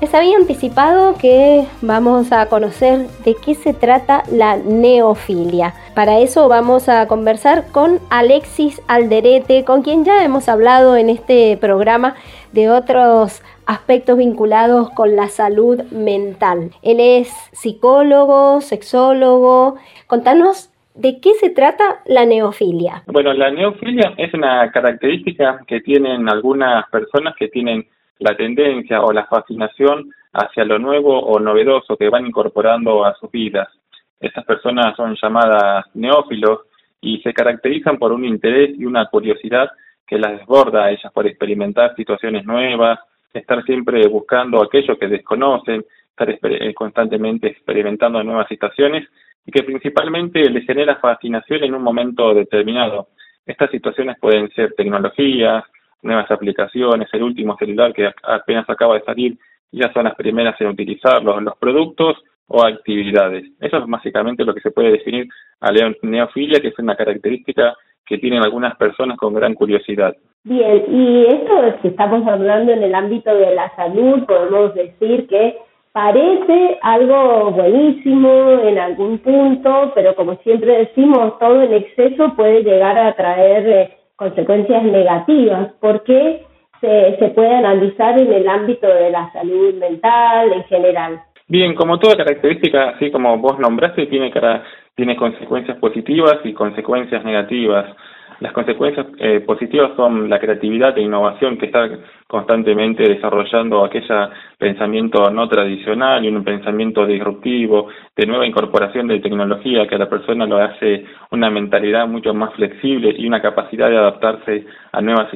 Les había anticipado que vamos a conocer de qué se trata la neofilia. Para eso vamos a conversar con Alexis Alderete, con quien ya hemos hablado en este programa de otros aspectos vinculados con la salud mental. Él es psicólogo, sexólogo. Contanos ¿De qué se trata la neofilia? Bueno, la neofilia es una característica que tienen algunas personas que tienen la tendencia o la fascinación hacia lo nuevo o novedoso que van incorporando a sus vidas. Estas personas son llamadas neófilos y se caracterizan por un interés y una curiosidad que las desborda a ellas por experimentar situaciones nuevas, estar siempre buscando aquello que desconocen, estar eh, constantemente experimentando nuevas situaciones y que principalmente les genera fascinación en un momento determinado. Estas situaciones pueden ser tecnologías, nuevas aplicaciones, el último celular que apenas acaba de salir, ya son las primeras en utilizarlos, los productos o actividades. Eso es básicamente lo que se puede definir a neofilia, que es una característica que tienen algunas personas con gran curiosidad. Bien, y esto es que estamos hablando en el ámbito de la salud, podemos decir que parece algo buenísimo en algún punto, pero como siempre decimos, todo en exceso puede llegar a traer eh, consecuencias negativas, porque se, se puede analizar en el ámbito de la salud mental en general. Bien, como toda característica, así como vos nombraste, tiene, tiene consecuencias positivas y consecuencias negativas. Las consecuencias eh, positivas son la creatividad e innovación que está constantemente desarrollando aquel pensamiento no tradicional y un pensamiento disruptivo, de nueva incorporación de tecnología que a la persona lo hace una mentalidad mucho más flexible y una capacidad de adaptarse a nuevas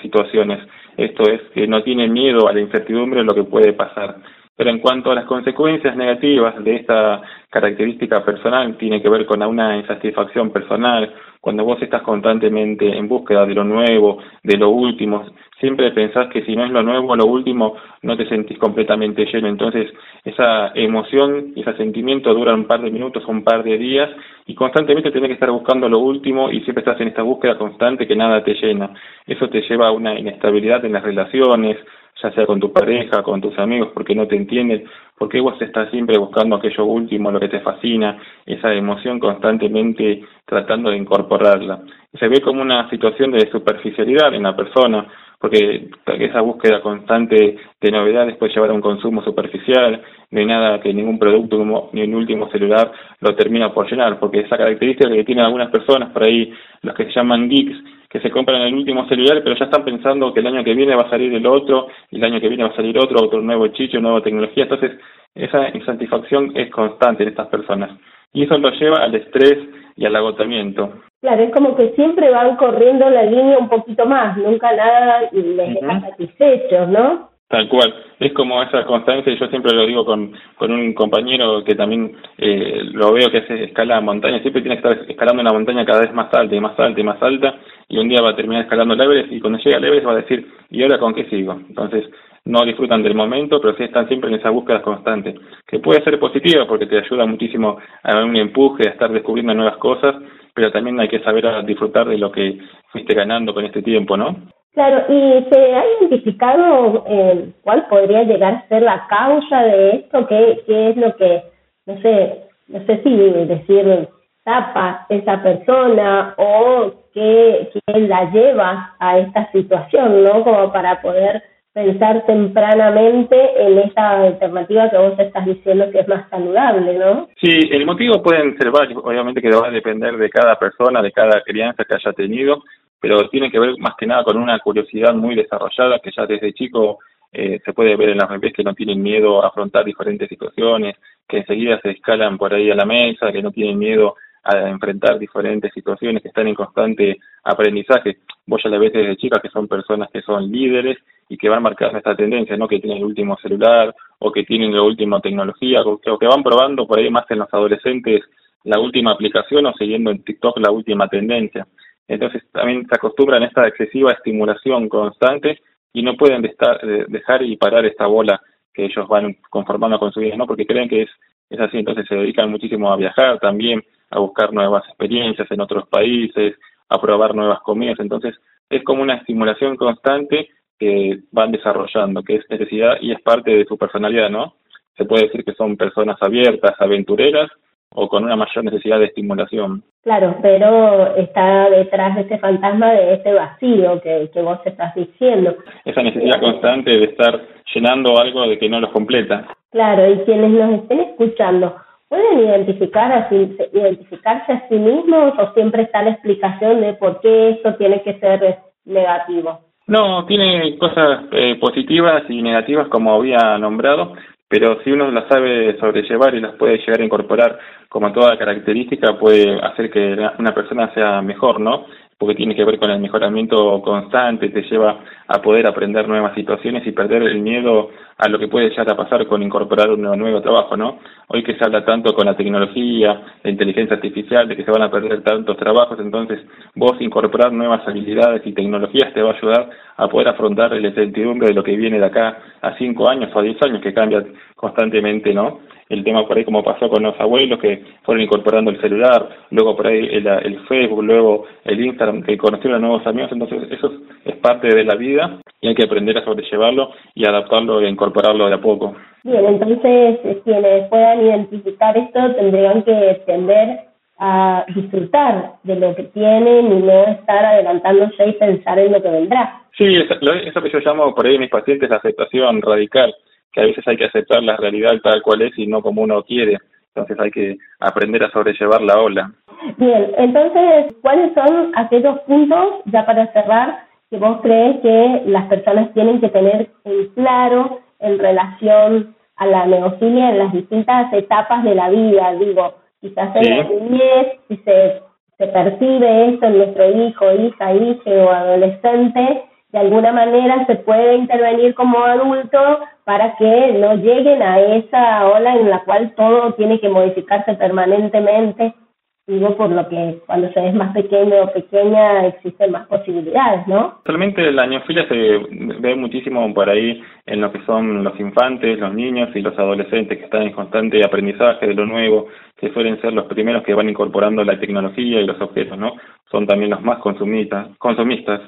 situaciones. Esto es que no tiene miedo a la incertidumbre de lo que puede pasar. Pero en cuanto a las consecuencias negativas de esta característica personal, tiene que ver con una insatisfacción personal, cuando vos estás constantemente en búsqueda de lo nuevo, de lo último, siempre pensás que si no es lo nuevo, lo último, no te sentís completamente lleno. Entonces, esa emoción y ese sentimiento dura un par de minutos o un par de días y constantemente tenés que estar buscando lo último y siempre estás en esta búsqueda constante que nada te llena. Eso te lleva a una inestabilidad en las relaciones, ya sea con tu pareja, con tus amigos, porque no te entienden, porque vos estás siempre buscando aquello último, lo que te fascina, esa emoción constantemente tratando de incorporarla. Se ve como una situación de superficialidad en la persona, porque esa búsqueda constante de novedades puede llevar a un consumo superficial, no hay nada que ningún producto ni el último celular lo termina por llenar, porque esa característica que tienen algunas personas por ahí, los que se llaman geeks, que se compran el último celular, pero ya están pensando que el año que viene va a salir el otro, y el año que viene va a salir otro, otro nuevo chicho, nueva tecnología. Entonces, esa insatisfacción es constante en estas personas. Y eso lo lleva al estrés y al agotamiento. Claro, es como que siempre van corriendo la línea un poquito más, nunca nada les deja satisfechos, ¿no? Tal cual, es como esa constancia, y yo siempre lo digo con, con un compañero que también eh, lo veo que hace escala montaña, siempre tiene que estar escalando una montaña cada vez más alta y más alta y más alta, y un día va a terminar escalando el Everest, y cuando llega al Everest va a decir, ¿y ahora con qué sigo? Entonces, no disfrutan del momento, pero sí están siempre en esa búsqueda constante, que puede ser positiva porque te ayuda muchísimo a dar un empuje, a estar descubriendo nuevas cosas, pero también hay que saber disfrutar de lo que fuiste ganando con este tiempo, ¿no? Claro, ¿y se ha identificado eh, cuál podría llegar a ser la causa de esto? ¿Qué, ¿Qué es lo que, no sé, no sé si decir tapa esa persona o qué, qué la lleva a esta situación, ¿no? Como para poder pensar tempranamente en esta alternativa que vos estás diciendo que es más saludable, ¿no? Sí, el motivo pueden ser varios, obviamente que va a depender de cada persona, de cada crianza que haya tenido, pero tiene que ver más que nada con una curiosidad muy desarrollada que ya desde chico eh, se puede ver en las bebés que no tienen miedo a afrontar diferentes situaciones, que enseguida se escalan por ahí a la mesa, que no tienen miedo a enfrentar diferentes situaciones, que están en constante aprendizaje. Vos ya la ves desde chicas que son personas que son líderes y que van marcando esta tendencia, ¿no? Que tienen el último celular o que tienen la última tecnología o que, van probando por ahí más en los adolescentes la última aplicación o siguiendo en TikTok la última tendencia. Entonces también se acostumbran a esta excesiva estimulación constante y no pueden dejar y parar esta bola que ellos van conformando con su vida, ¿no? Porque creen que es, es así, entonces se dedican muchísimo a viajar también, a buscar nuevas experiencias en otros países, a probar nuevas comidas, entonces es como una estimulación constante que van desarrollando, que es necesidad y es parte de su personalidad, ¿no? Se puede decir que son personas abiertas, aventureras o con una mayor necesidad de estimulación. Claro, pero está detrás de ese fantasma de ese vacío que, que vos estás diciendo. Esa necesidad constante de estar llenando algo de que no los completa. Claro, y quienes nos estén escuchando, ¿pueden identificar a identificarse a sí mismos o siempre está la explicación de por qué eso tiene que ser negativo? No, tiene cosas eh, positivas y negativas como había nombrado, pero si uno las sabe sobrellevar y las puede llegar a incorporar como toda característica, puede hacer que una persona sea mejor, ¿no? Porque tiene que ver con el mejoramiento constante, te lleva a poder aprender nuevas situaciones y perder el miedo a lo que puede llegar a pasar con incorporar un nuevo trabajo, ¿no? Hoy que se habla tanto con la tecnología, la inteligencia artificial, de que se van a perder tantos trabajos, entonces vos incorporar nuevas habilidades y tecnologías te va a ayudar a poder afrontar la incertidumbre de lo que viene de acá a cinco años o a diez años, que cambia constantemente, ¿no? el tema por ahí como pasó con los abuelos que fueron incorporando el celular, luego por ahí el, el Facebook, luego el Instagram, que conocieron a nuevos amigos, entonces eso es parte de la vida y hay que aprender a sobrellevarlo y adaptarlo e incorporarlo de a poco. Bien, entonces quienes puedan identificar esto tendrían que tender a disfrutar de lo que tienen y no estar adelantándose y pensar en lo que vendrá. Sí, eso, eso que yo llamo por ahí mis pacientes la aceptación radical que a veces hay que aceptar la realidad tal cual es y no como uno quiere. Entonces hay que aprender a sobrellevar la ola. Bien, entonces, ¿cuáles son aquellos puntos, ya para cerrar, que vos crees que las personas tienen que tener en claro en relación a la neofilia en las distintas etapas de la vida? Digo, quizás en la niñez, si se, se percibe esto en nuestro hijo, hija, hija o adolescente, de alguna manera se puede intervenir como adulto para que no lleguen a esa ola en la cual todo tiene que modificarse permanentemente. Digo, por lo que cuando se es más pequeño o pequeña existen más posibilidades, ¿no? Solamente la neofilia se ve muchísimo por ahí en lo que son los infantes, los niños y los adolescentes que están en constante aprendizaje de lo nuevo, que suelen ser los primeros que van incorporando la tecnología y los objetos, ¿no? Son también los más consumistas. consumistas.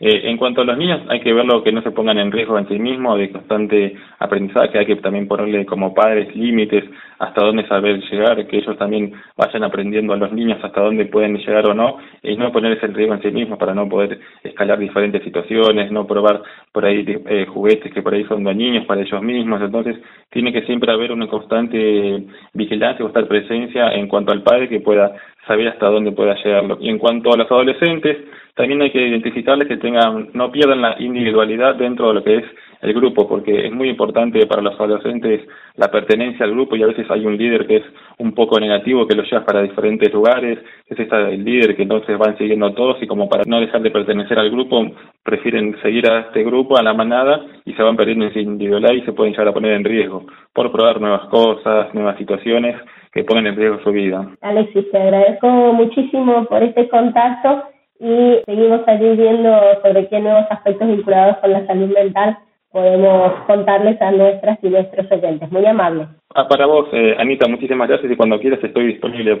Eh, en cuanto a los niños, hay que verlo que no se pongan en riesgo en sí mismos, de constante aprendizaje, hay que también ponerle como padres límites hasta dónde saber llegar, que ellos también vayan aprendiendo a los niños hasta dónde pueden llegar o no, y no ponerse en riesgo en sí mismos para no poder escalar diferentes situaciones, no probar por ahí eh, juguetes que por ahí son dañinos para ellos mismos, entonces tiene que siempre haber una constante vigilancia o estar presencia en cuanto al padre que pueda saber hasta dónde pueda llegarlo. Y en cuanto a los adolescentes, también hay que identificarles que tengan, no pierdan la individualidad dentro de lo que es el grupo, porque es muy importante para los adolescentes la pertenencia al grupo y a veces hay un líder que es un poco negativo que los lleva para diferentes lugares, es el líder que entonces van siguiendo todos y como para no dejar de pertenecer al grupo, prefieren seguir a este grupo, a la manada y se van perdiendo esa individualidad y se pueden llegar a poner en riesgo por probar nuevas cosas, nuevas situaciones que pongan en riesgo su vida. Alexis, te agradezco muchísimo por este contacto y seguimos allí viendo sobre qué nuevos aspectos vinculados con la salud mental podemos contarles a nuestras y nuestros oyentes. Muy amable. Ah, para vos, eh, Anita, muchísimas gracias y cuando quieras estoy disponible.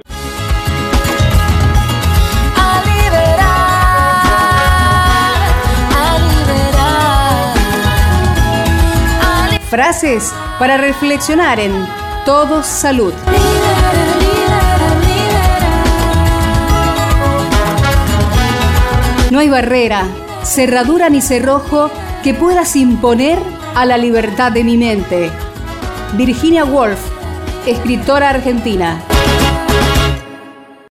Frases para reflexionar en Todos Salud. No hay barrera, cerradura ni cerrojo que puedas imponer a la libertad de mi mente. Virginia Woolf, escritora argentina.